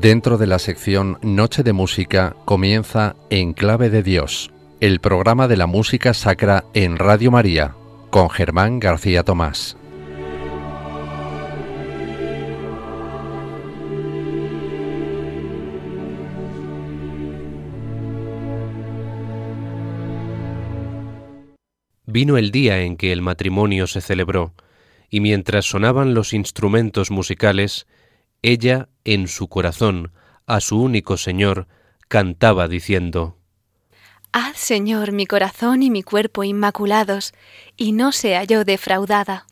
Dentro de la sección Noche de Música comienza En Clave de Dios, el programa de la música sacra en Radio María, con Germán García Tomás. Vino el día en que el matrimonio se celebró, y mientras sonaban los instrumentos musicales, ella, en su corazón, a su único Señor, cantaba diciendo, Haz, Señor, mi corazón y mi cuerpo inmaculados, y no sea yo defraudada.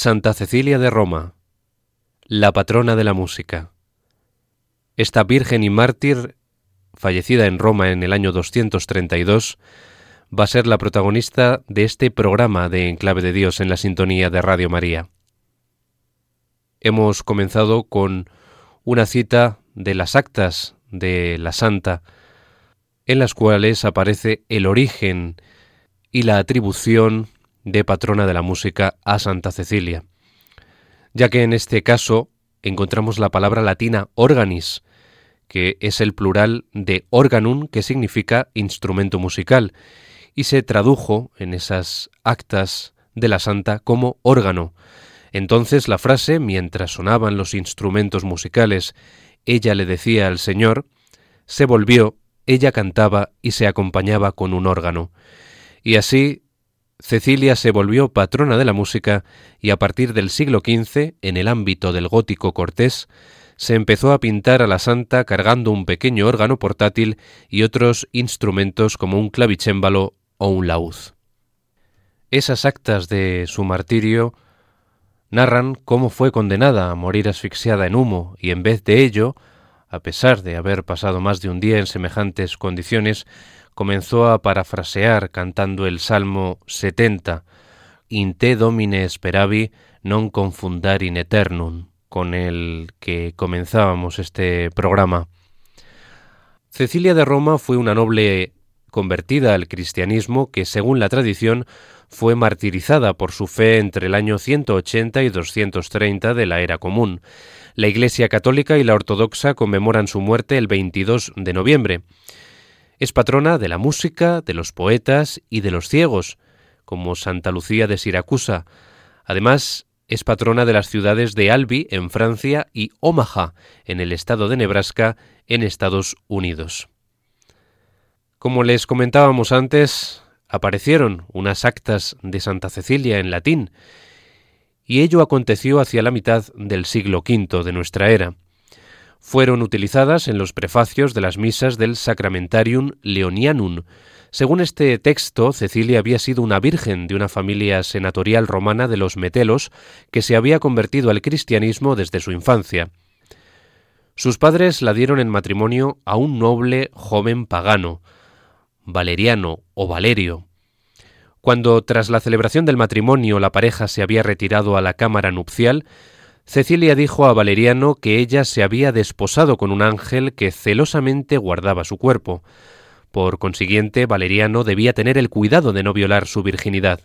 Santa Cecilia de Roma, la patrona de la música. Esta virgen y mártir, fallecida en Roma en el año 232, va a ser la protagonista de este programa de Enclave de Dios en la sintonía de Radio María. Hemos comenzado con una cita de las actas de la Santa, en las cuales aparece el origen y la atribución de patrona de la música a Santa Cecilia, ya que en este caso encontramos la palabra latina organis, que es el plural de organum, que significa instrumento musical, y se tradujo en esas actas de la santa como órgano. Entonces la frase, mientras sonaban los instrumentos musicales, ella le decía al Señor, se volvió, ella cantaba y se acompañaba con un órgano. Y así Cecilia se volvió patrona de la música y a partir del siglo XV, en el ámbito del gótico cortés, se empezó a pintar a la santa cargando un pequeño órgano portátil y otros instrumentos como un clavicémbalo o un laúd. Esas actas de su martirio narran cómo fue condenada a morir asfixiada en humo y en vez de ello, a pesar de haber pasado más de un día en semejantes condiciones, comenzó a parafrasear cantando el Salmo 70, In te domine speravi non confundar in eternum, con el que comenzábamos este programa. Cecilia de Roma fue una noble convertida al cristianismo que, según la tradición, fue martirizada por su fe entre el año 180 y 230 de la era común. La Iglesia católica y la ortodoxa conmemoran su muerte el 22 de noviembre. Es patrona de la música, de los poetas y de los ciegos, como Santa Lucía de Siracusa. Además, es patrona de las ciudades de Albi, en Francia, y Omaha, en el estado de Nebraska, en Estados Unidos. Como les comentábamos antes, aparecieron unas actas de Santa Cecilia en latín, y ello aconteció hacia la mitad del siglo V de nuestra era fueron utilizadas en los prefacios de las misas del Sacramentarium Leonianum. Según este texto, Cecilia había sido una virgen de una familia senatorial romana de los Metelos que se había convertido al cristianismo desde su infancia. Sus padres la dieron en matrimonio a un noble joven pagano, Valeriano o Valerio. Cuando tras la celebración del matrimonio la pareja se había retirado a la cámara nupcial, Cecilia dijo a Valeriano que ella se había desposado con un ángel que celosamente guardaba su cuerpo. Por consiguiente, Valeriano debía tener el cuidado de no violar su virginidad.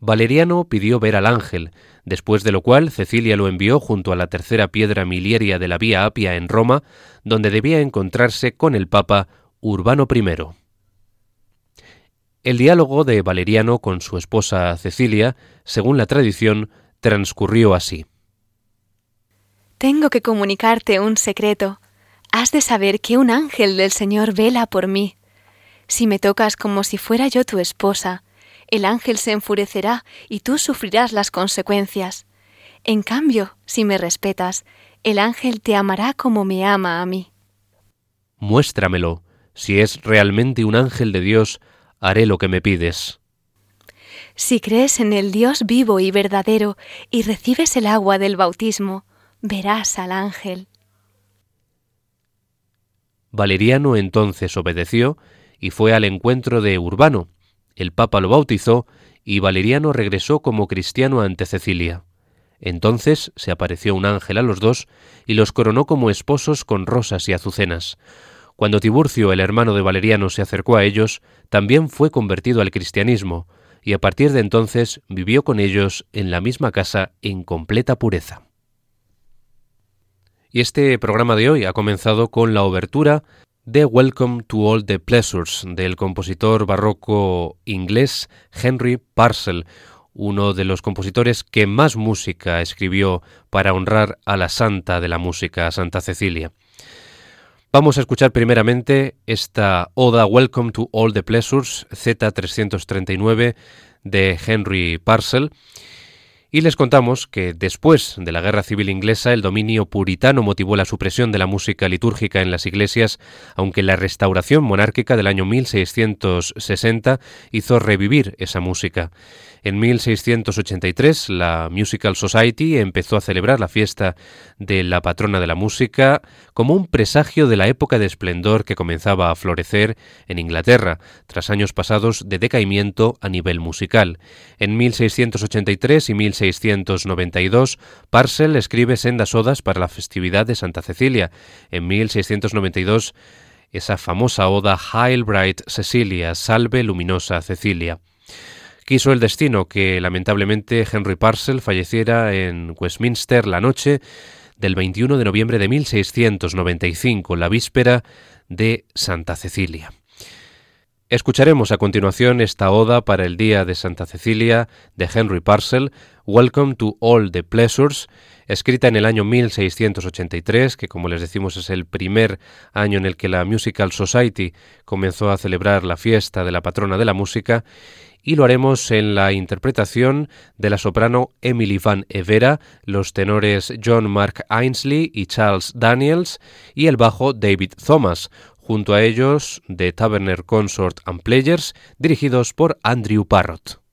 Valeriano pidió ver al ángel, después de lo cual Cecilia lo envió junto a la tercera piedra miliaria de la Vía Apia en Roma, donde debía encontrarse con el Papa Urbano I. El diálogo de Valeriano con su esposa Cecilia, según la tradición, transcurrió así. Tengo que comunicarte un secreto. Has de saber que un ángel del Señor vela por mí. Si me tocas como si fuera yo tu esposa, el ángel se enfurecerá y tú sufrirás las consecuencias. En cambio, si me respetas, el ángel te amará como me ama a mí. Muéstramelo. Si es realmente un ángel de Dios, haré lo que me pides. Si crees en el Dios vivo y verdadero y recibes el agua del bautismo, verás al ángel. Valeriano entonces obedeció y fue al encuentro de Urbano. El Papa lo bautizó y Valeriano regresó como cristiano ante Cecilia. Entonces se apareció un ángel a los dos y los coronó como esposos con rosas y azucenas. Cuando Tiburcio, el hermano de Valeriano, se acercó a ellos, también fue convertido al cristianismo, y a partir de entonces vivió con ellos en la misma casa en completa pureza. Y este programa de hoy ha comenzado con la obertura de Welcome to All the Pleasures del compositor barroco inglés Henry Parcel, uno de los compositores que más música escribió para honrar a la santa de la música, Santa Cecilia. Vamos a escuchar primeramente esta oda Welcome to All the Pleasures Z339 de Henry Parcel y les contamos que después de la Guerra Civil Inglesa el dominio puritano motivó la supresión de la música litúrgica en las iglesias, aunque la restauración monárquica del año 1660 hizo revivir esa música. En 1683 la Musical Society empezó a celebrar la fiesta de la patrona de la música como un presagio de la época de esplendor que comenzaba a florecer en Inglaterra, tras años pasados de decaimiento a nivel musical. En 1683 y 1692 Parcel escribe sendas odas para la festividad de Santa Cecilia. En 1692 esa famosa oda Hail Bright Cecilia, Salve Luminosa Cecilia. Quiso el destino que lamentablemente Henry Parcel falleciera en Westminster la noche del 21 de noviembre de 1695, la víspera de Santa Cecilia. Escucharemos a continuación esta oda para el Día de Santa Cecilia de Henry Parcel, Welcome to All the Pleasures, escrita en el año 1683, que como les decimos es el primer año en el que la Musical Society comenzó a celebrar la fiesta de la patrona de la música, y lo haremos en la interpretación de la soprano Emily Van Evera, los tenores John Mark Ainsley y Charles Daniels y el bajo David Thomas, junto a ellos The Taverner Consort and Players, dirigidos por Andrew Parrott.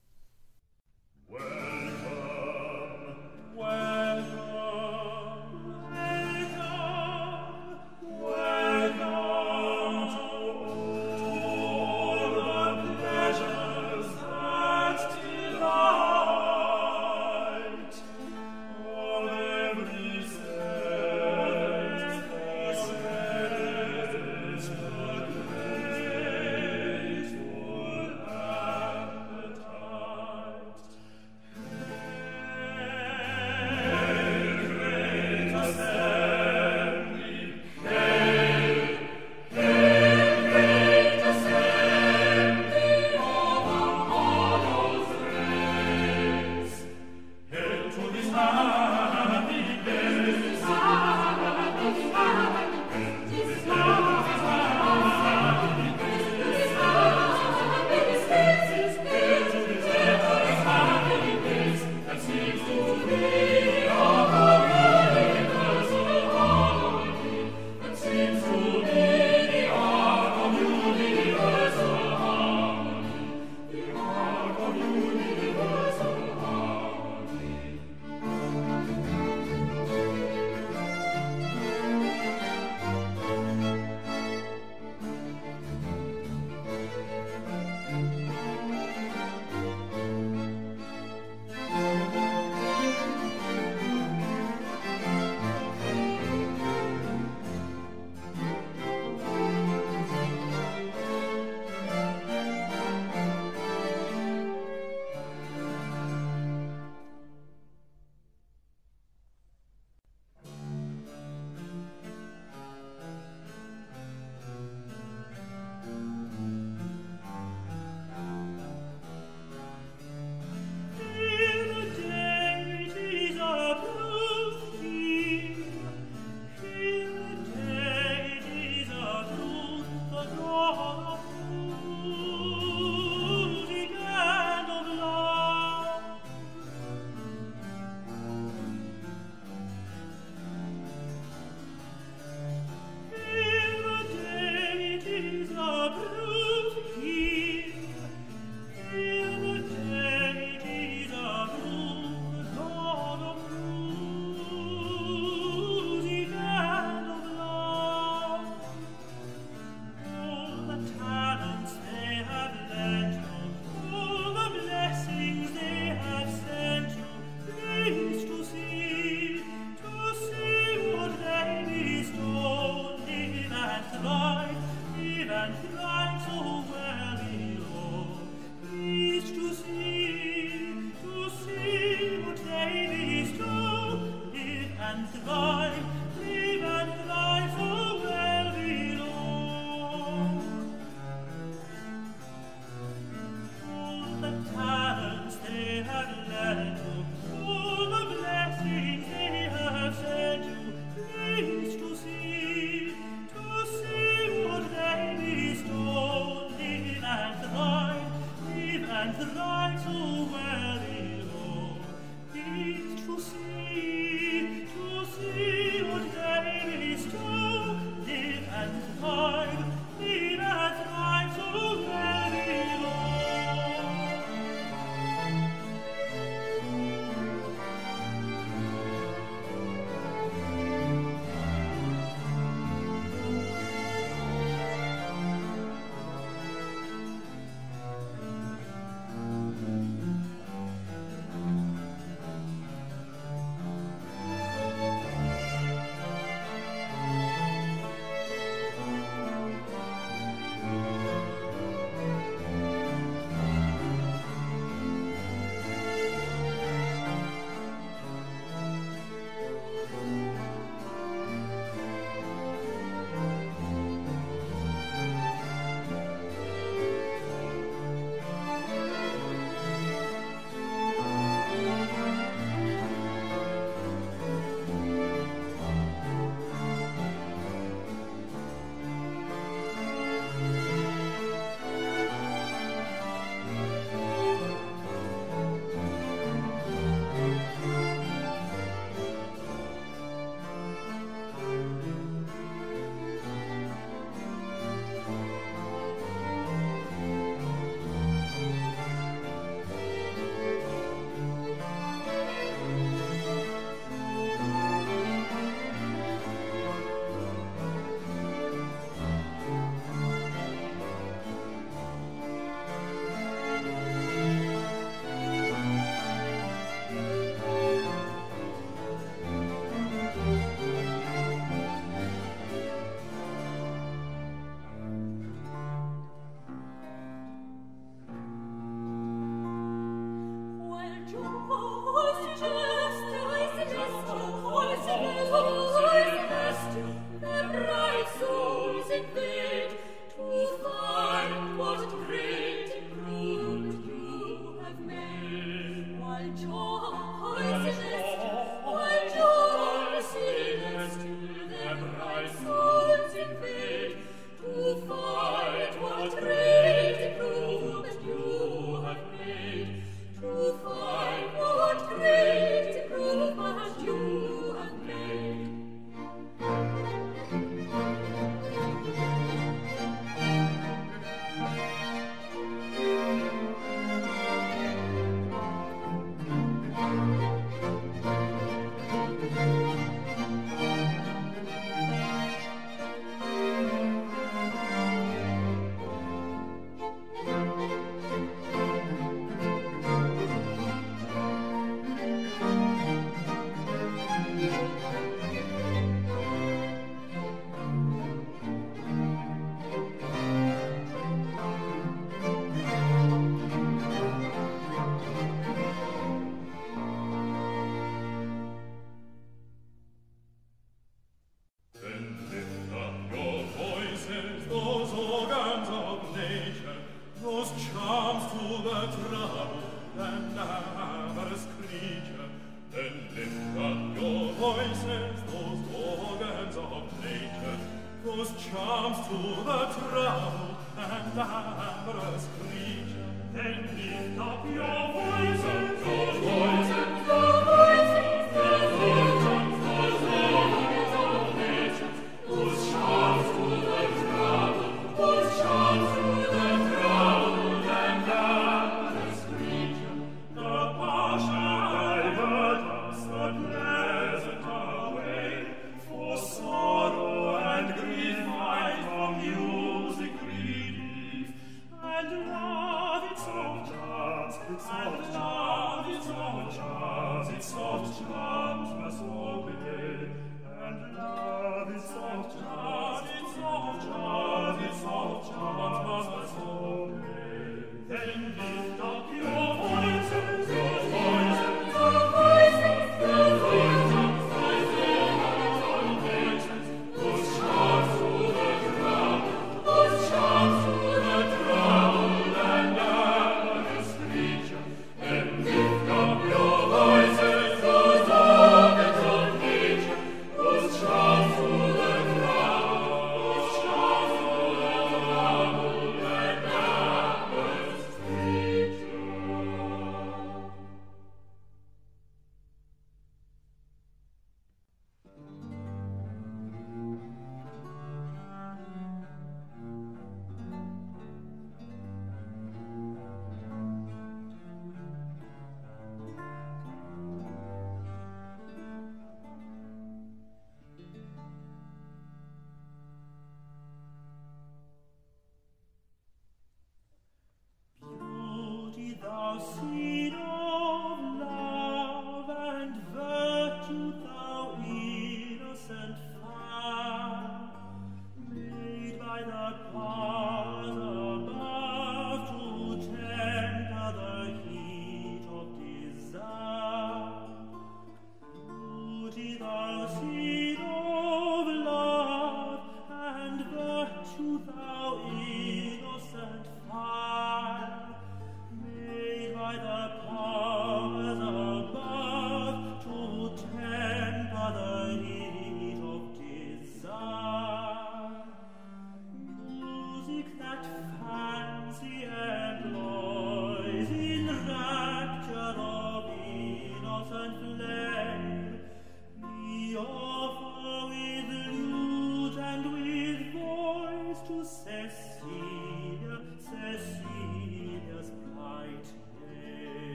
tu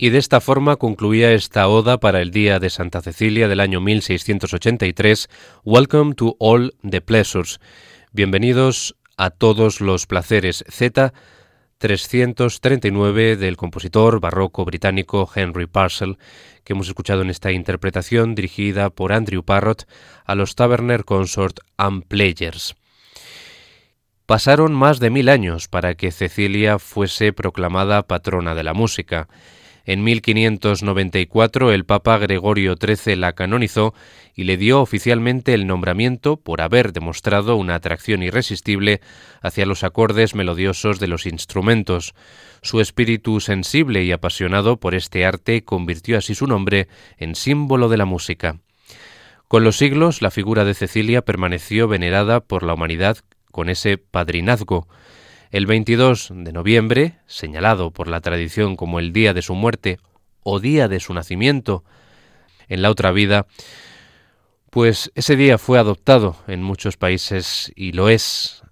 Y de esta forma concluía esta oda para el día de Santa Cecilia del año 1683, Welcome to all the pleasures. Bienvenidos a todos los placeres. Z 339 del compositor barroco británico Henry Purcell, que hemos escuchado en esta interpretación dirigida por Andrew Parrott a los Taverner Consort and Players. Pasaron más de mil años para que Cecilia fuese proclamada patrona de la música. En 1594 el Papa Gregorio XIII la canonizó y le dio oficialmente el nombramiento por haber demostrado una atracción irresistible hacia los acordes melodiosos de los instrumentos. Su espíritu sensible y apasionado por este arte convirtió así su nombre en símbolo de la música. Con los siglos, la figura de Cecilia permaneció venerada por la humanidad con ese padrinazgo, el 22 de noviembre, señalado por la tradición como el día de su muerte o día de su nacimiento en la otra vida, pues ese día fue adoptado en muchos países y lo es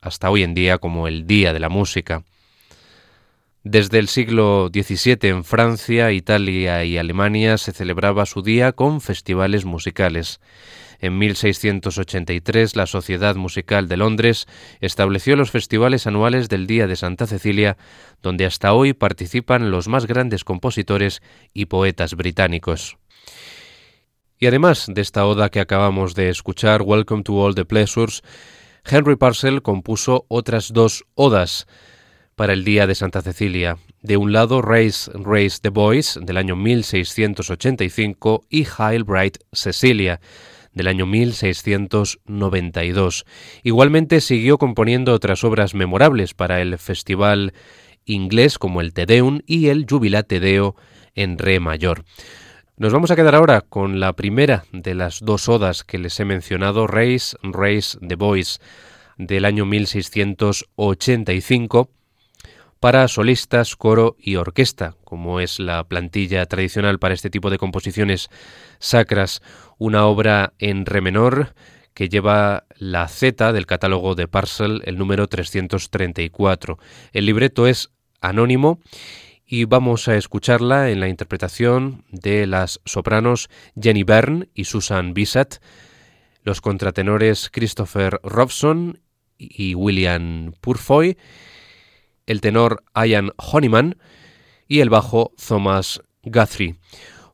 hasta hoy en día como el Día de la Música. Desde el siglo XVII en Francia, Italia y Alemania se celebraba su día con festivales musicales. En 1683 la Sociedad Musical de Londres estableció los festivales anuales del Día de Santa Cecilia, donde hasta hoy participan los más grandes compositores y poetas británicos. Y además de esta oda que acabamos de escuchar, Welcome to All the Pleasures, Henry Parcel compuso otras dos odas para el Día de Santa Cecilia. De un lado, Raise, Raise the Boys, del año 1685, y Hail Bright Cecilia, del año 1692. Igualmente siguió componiendo otras obras memorables para el festival inglés como el Te Deum y el Jubilate Deo en Re mayor. Nos vamos a quedar ahora con la primera de las dos odas que les he mencionado, Race, Race the Boys, del año 1685, para solistas, coro y orquesta, como es la plantilla tradicional para este tipo de composiciones sacras, una obra en re menor que lleva la Z del catálogo de Parcel, el número 334. El libreto es anónimo y vamos a escucharla en la interpretación de las sopranos Jenny Byrne y Susan Bissett, los contratenores Christopher Robson y William Purfoy, el tenor Ian Honeyman y el bajo Thomas Guthrie.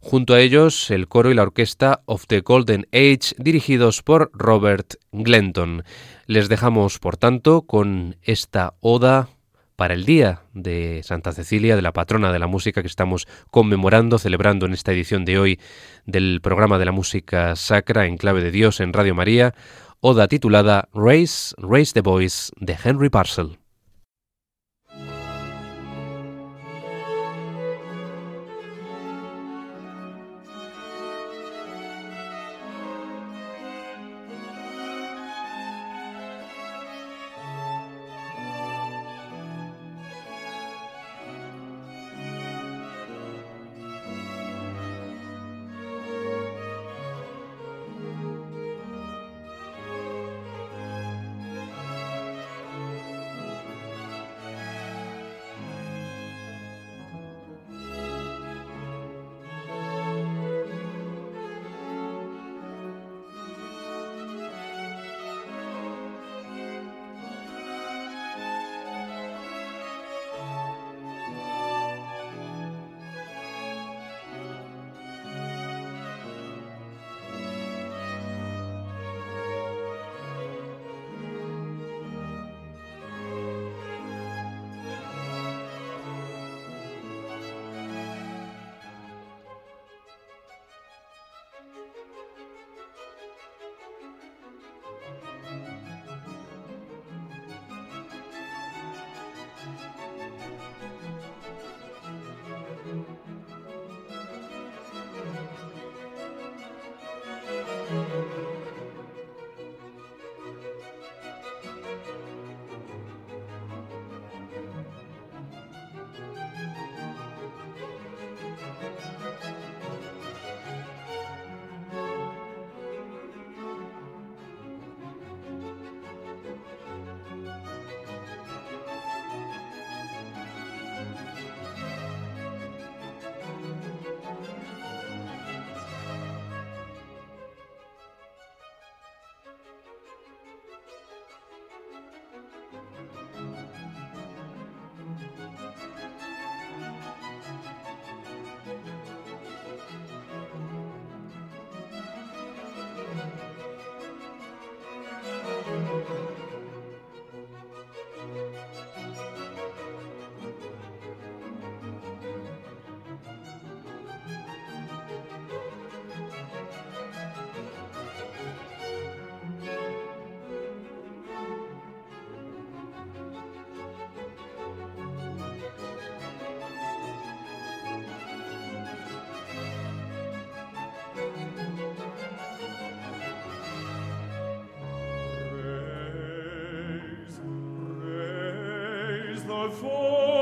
Junto a ellos, el coro y la orquesta of the Golden Age, dirigidos por Robert Glenton. Les dejamos, por tanto, con esta oda para el Día de Santa Cecilia, de la patrona de la música que estamos conmemorando, celebrando en esta edición de hoy del programa de la música sacra en clave de Dios en Radio María, oda titulada Raise, Raise the Voice de Henry Parcel. the fall.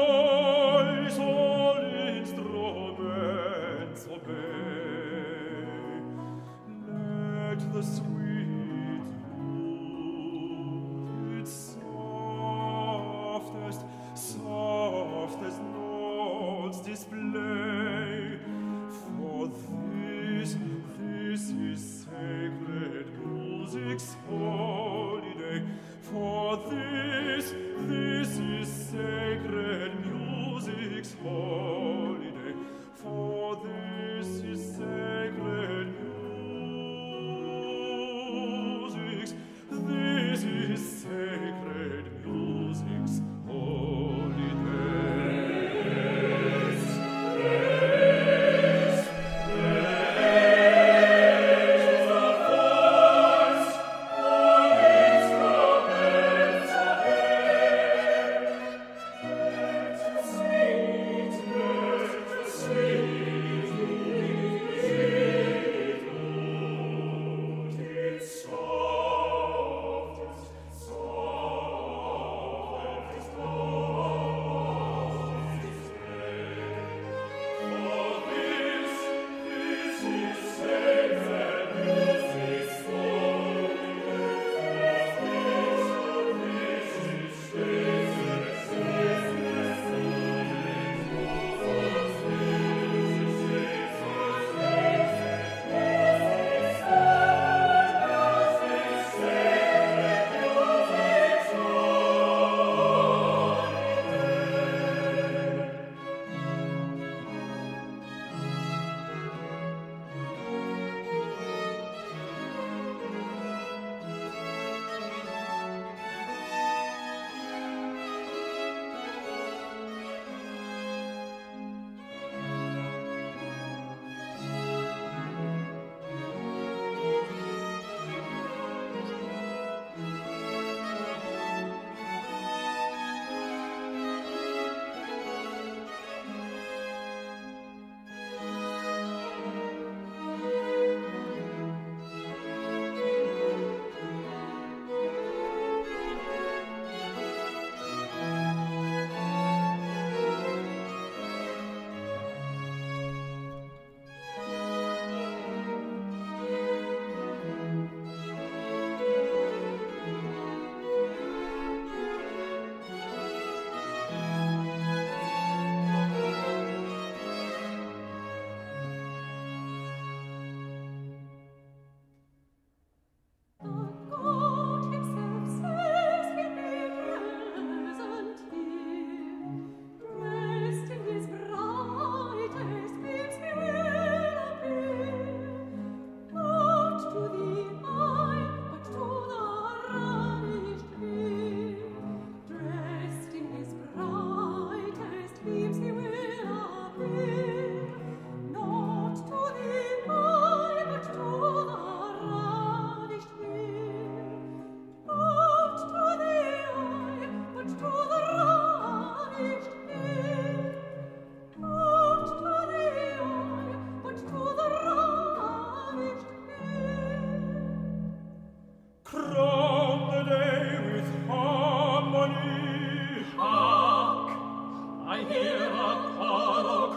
mea caro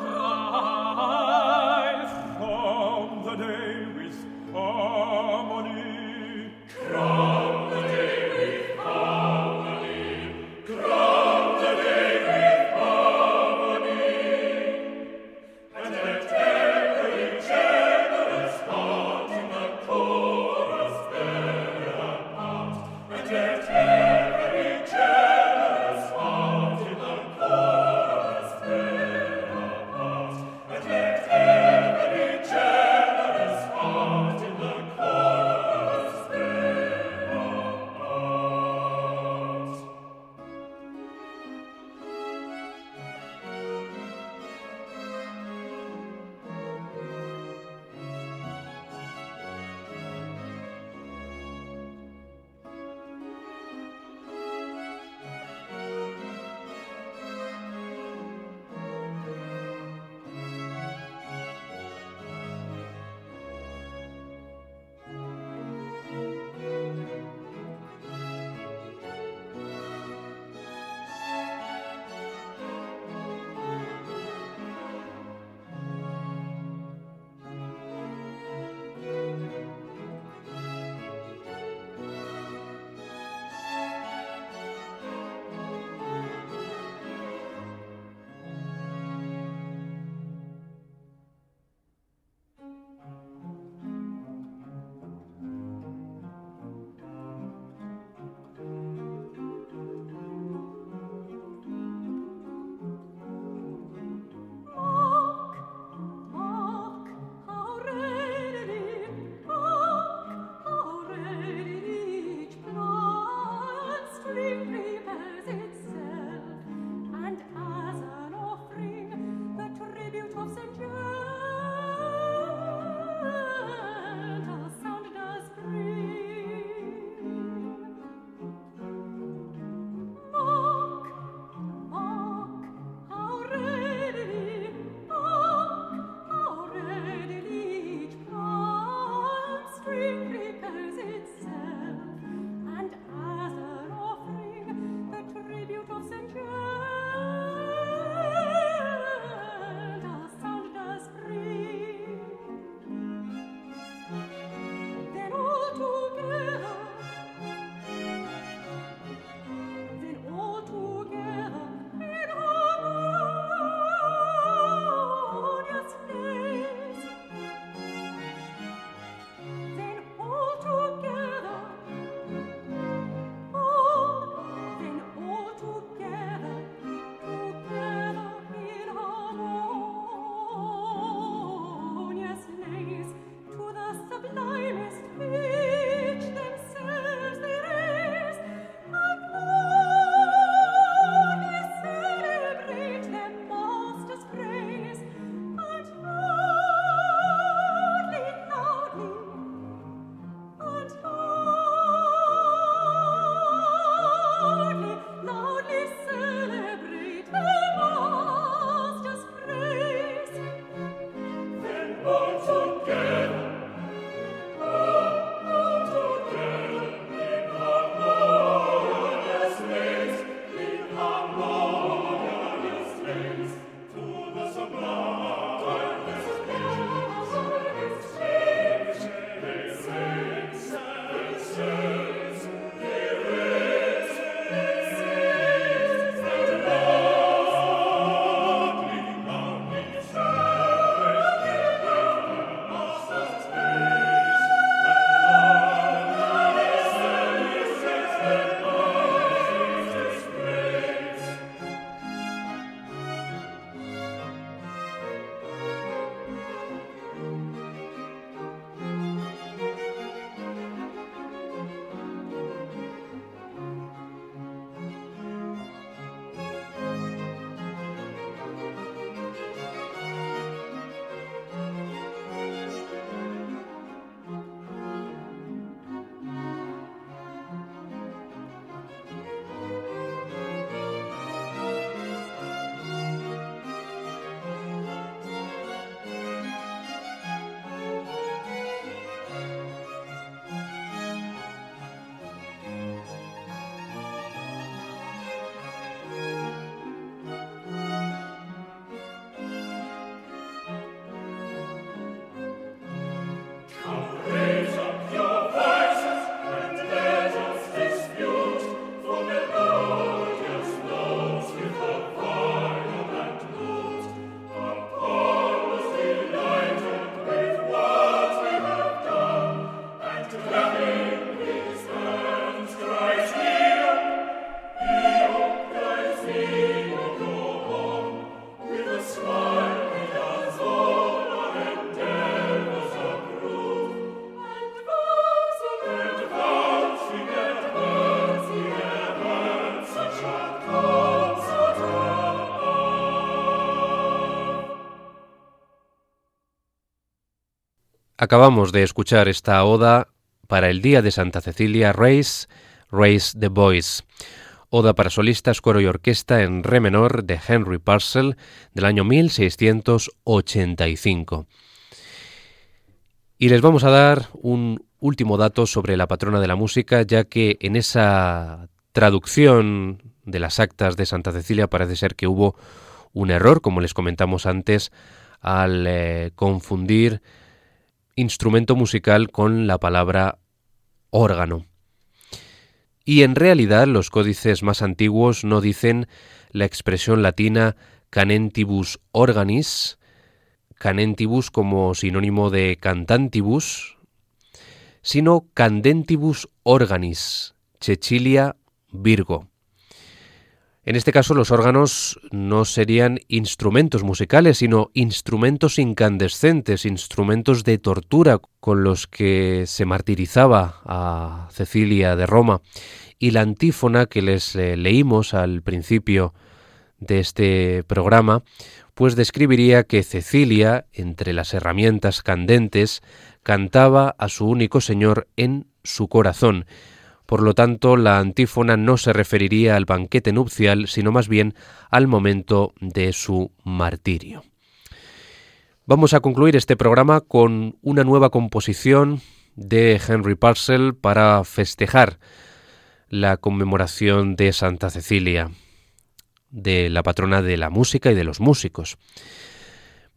Acabamos de escuchar esta oda para el Día de Santa Cecilia, Race, Race the Boys. Oda para solistas, coro y orquesta en re menor de Henry Purcell del año 1685. Y les vamos a dar un último dato sobre la patrona de la música, ya que en esa traducción de las actas de Santa Cecilia parece ser que hubo un error, como les comentamos antes, al eh, confundir instrumento musical con la palabra órgano. Y en realidad los códices más antiguos no dicen la expresión latina canentibus organis, canentibus como sinónimo de cantantibus, sino candentibus organis, Cecilia Virgo. En este caso los órganos no serían instrumentos musicales, sino instrumentos incandescentes, instrumentos de tortura con los que se martirizaba a Cecilia de Roma. Y la antífona que les eh, leímos al principio de este programa, pues describiría que Cecilia, entre las herramientas candentes, cantaba a su único Señor en su corazón, por lo tanto, la antífona no se referiría al banquete nupcial, sino más bien al momento de su martirio. Vamos a concluir este programa con una nueva composición de Henry Purcell para festejar la conmemoración de Santa Cecilia, de la patrona de la música y de los músicos.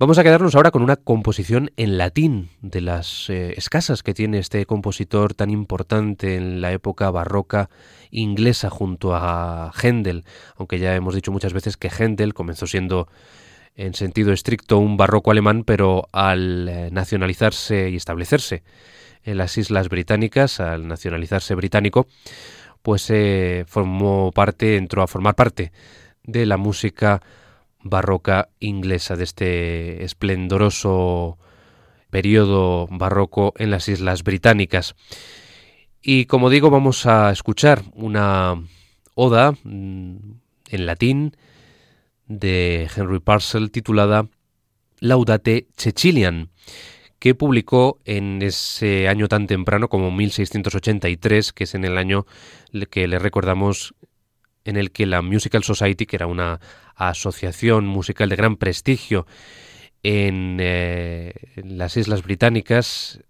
Vamos a quedarnos ahora con una composición en latín, de las eh, escasas que tiene este compositor tan importante en la época barroca inglesa junto a Händel, aunque ya hemos dicho muchas veces que Händel comenzó siendo en sentido estricto un barroco alemán, pero al eh, nacionalizarse y establecerse en las Islas Británicas, al nacionalizarse británico, pues eh, formó parte, entró a formar parte de la música barroca inglesa, de este esplendoroso periodo barroco en las Islas Británicas. Y como digo, vamos a escuchar una oda mm, en latín de Henry Parcel titulada Laudate Cecilian, que publicó en ese año tan temprano como 1683, que es en el año que le recordamos en el que la Musical Society, que era una asociación musical de gran prestigio en, eh, las Islas Británicas,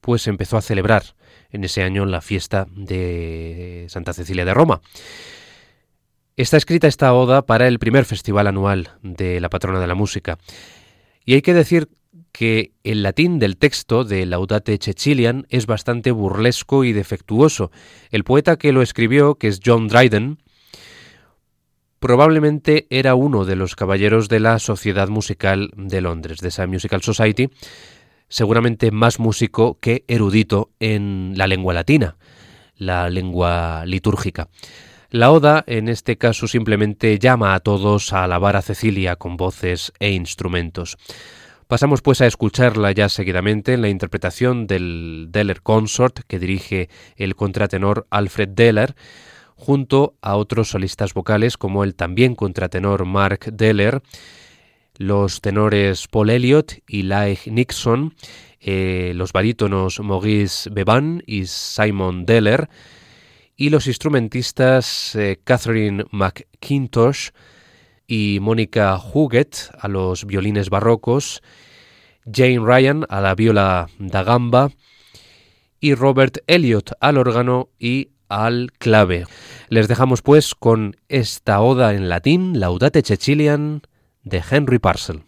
pues empezó a celebrar en ese año la fiesta de Santa Cecilia de Roma. Está escrita esta oda para el primer festival anual de la patrona de la música. Y hay que decir que el latín del texto de Laudate Cecilian es bastante burlesco y defectuoso. El poeta que lo escribió, que es John Dryden, probablemente era uno de los caballeros de la Sociedad Musical de Londres, de esa Musical Society, seguramente más músico que erudito en la lengua latina, la lengua litúrgica. La oda, en este caso, simplemente llama a todos a alabar a Cecilia con voces e instrumentos. Pasamos pues a escucharla ya seguidamente en la interpretación del Deller Consort que dirige el contratenor Alfred Deller, junto a otros solistas vocales como el también contratenor Mark Deller, los tenores Paul Elliott y Laich Nixon, eh, los barítonos Maurice Beban y Simon Deller, y los instrumentistas eh, Catherine McIntosh y Mónica Huguet a los violines barrocos, Jane Ryan a la viola da gamba y Robert Elliott al órgano y al clave. Les dejamos pues con esta oda en latín, Laudate Cecilian, de Henry Parcel.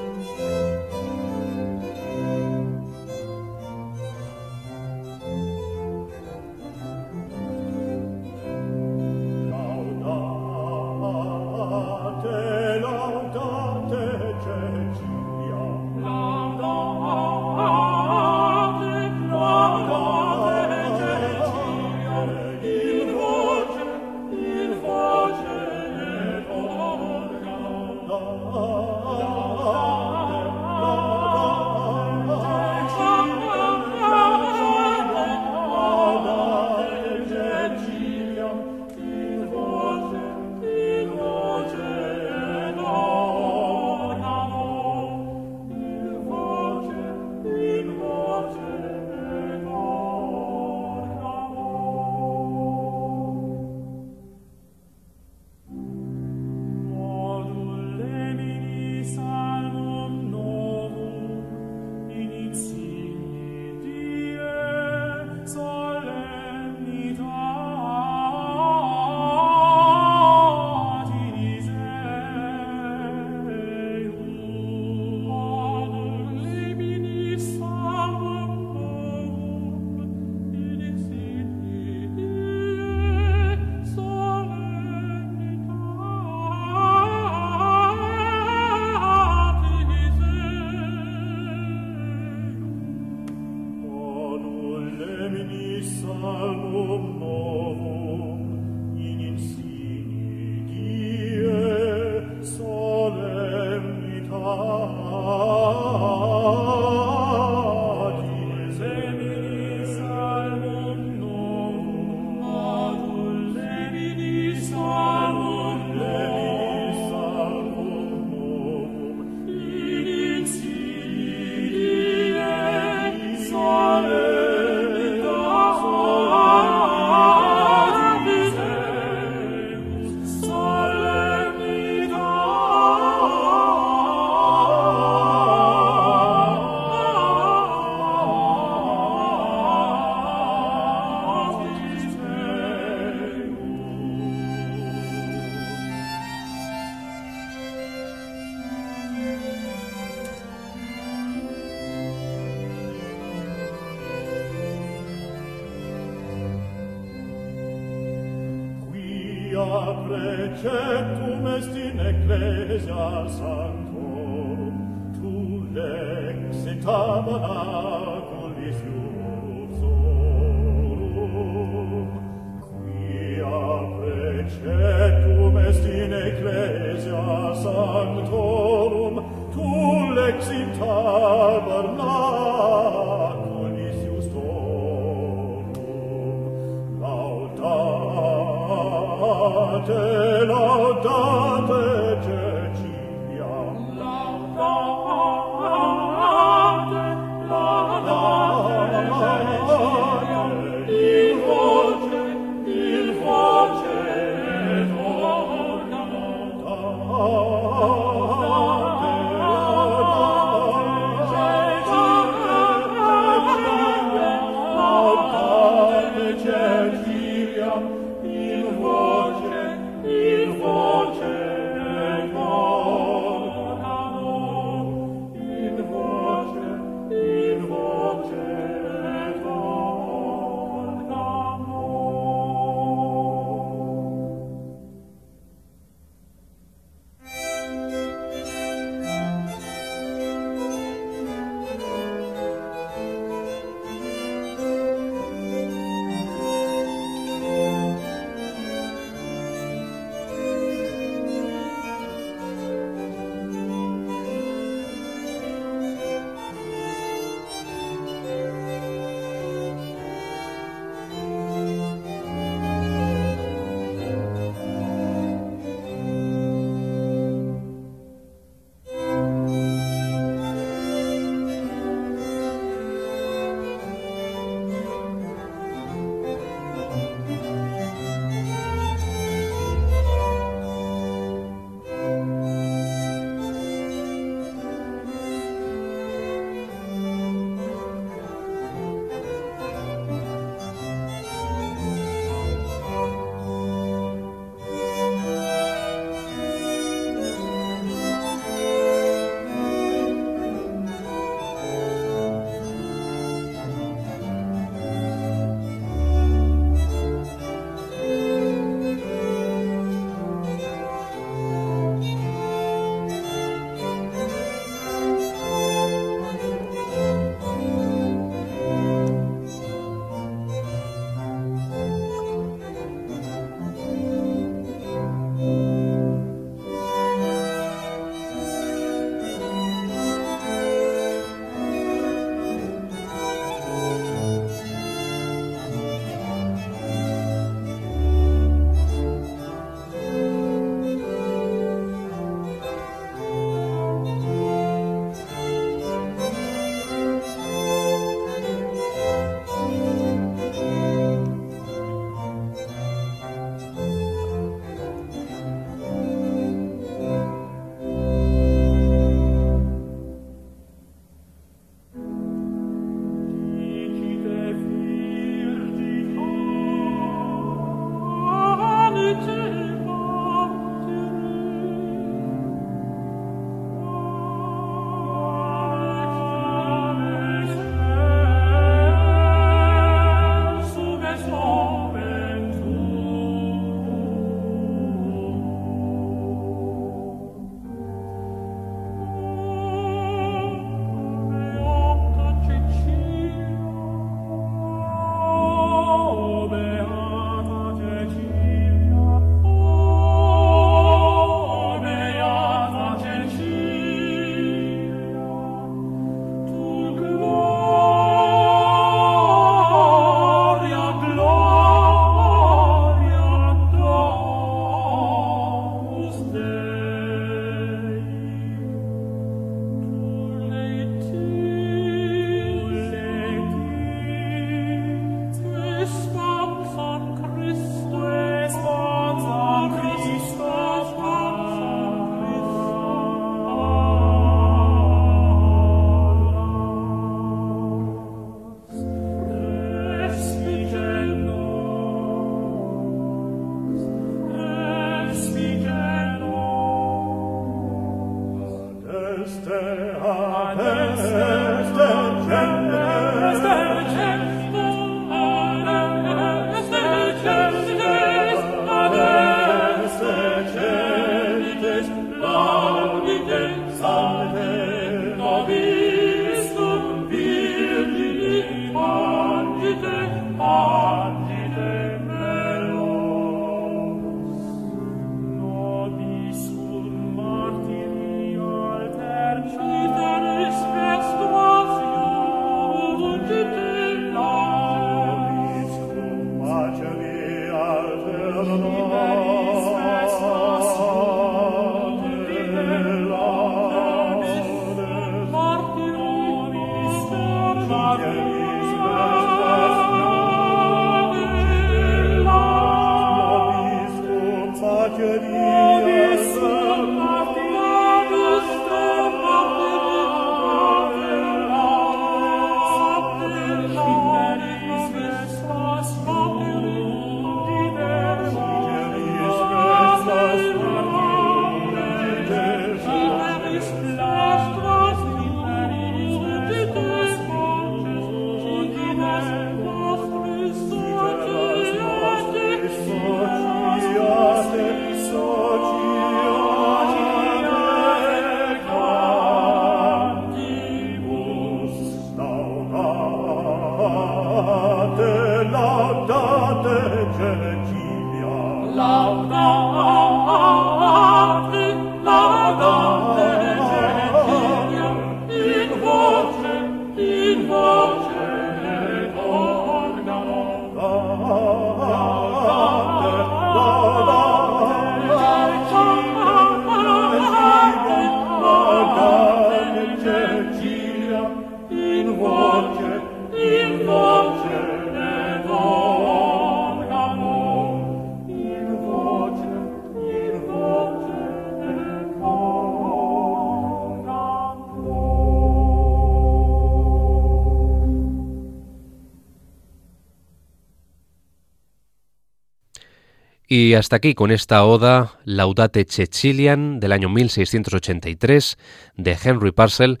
Y hasta aquí con esta oda Laudate Cecilian del año 1683 de Henry Parcel.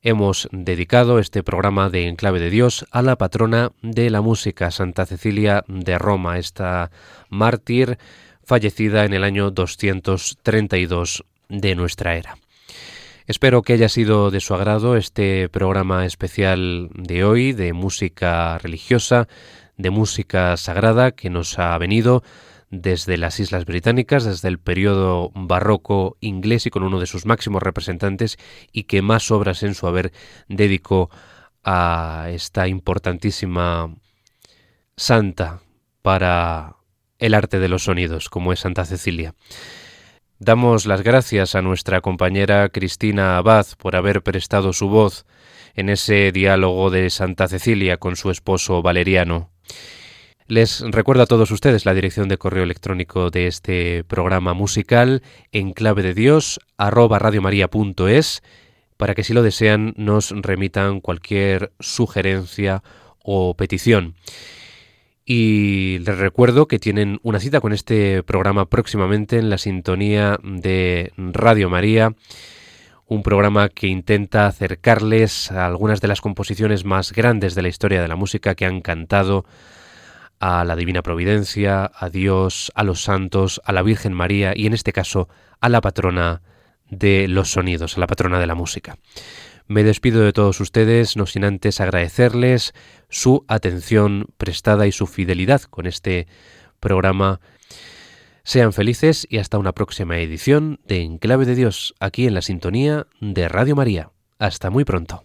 Hemos dedicado este programa de Enclave de Dios a la patrona de la música, Santa Cecilia de Roma, esta mártir fallecida en el año 232 de nuestra era. Espero que haya sido de su agrado este programa especial de hoy de música religiosa, de música sagrada que nos ha venido desde las Islas Británicas, desde el periodo barroco inglés y con uno de sus máximos representantes y que más obras en su haber dedicó a esta importantísima santa para el arte de los sonidos, como es Santa Cecilia. Damos las gracias a nuestra compañera Cristina Abad por haber prestado su voz en ese diálogo de Santa Cecilia con su esposo Valeriano. Les recuerdo a todos ustedes la dirección de correo electrónico de este programa musical en clave de Dios para que si lo desean nos remitan cualquier sugerencia o petición. Y les recuerdo que tienen una cita con este programa próximamente en la sintonía de Radio María, un programa que intenta acercarles a algunas de las composiciones más grandes de la historia de la música que han cantado a la Divina Providencia, a Dios, a los santos, a la Virgen María y en este caso a la patrona de los sonidos, a la patrona de la música. Me despido de todos ustedes, no sin antes agradecerles su atención prestada y su fidelidad con este programa. Sean felices y hasta una próxima edición de Enclave de Dios, aquí en la sintonía de Radio María. Hasta muy pronto.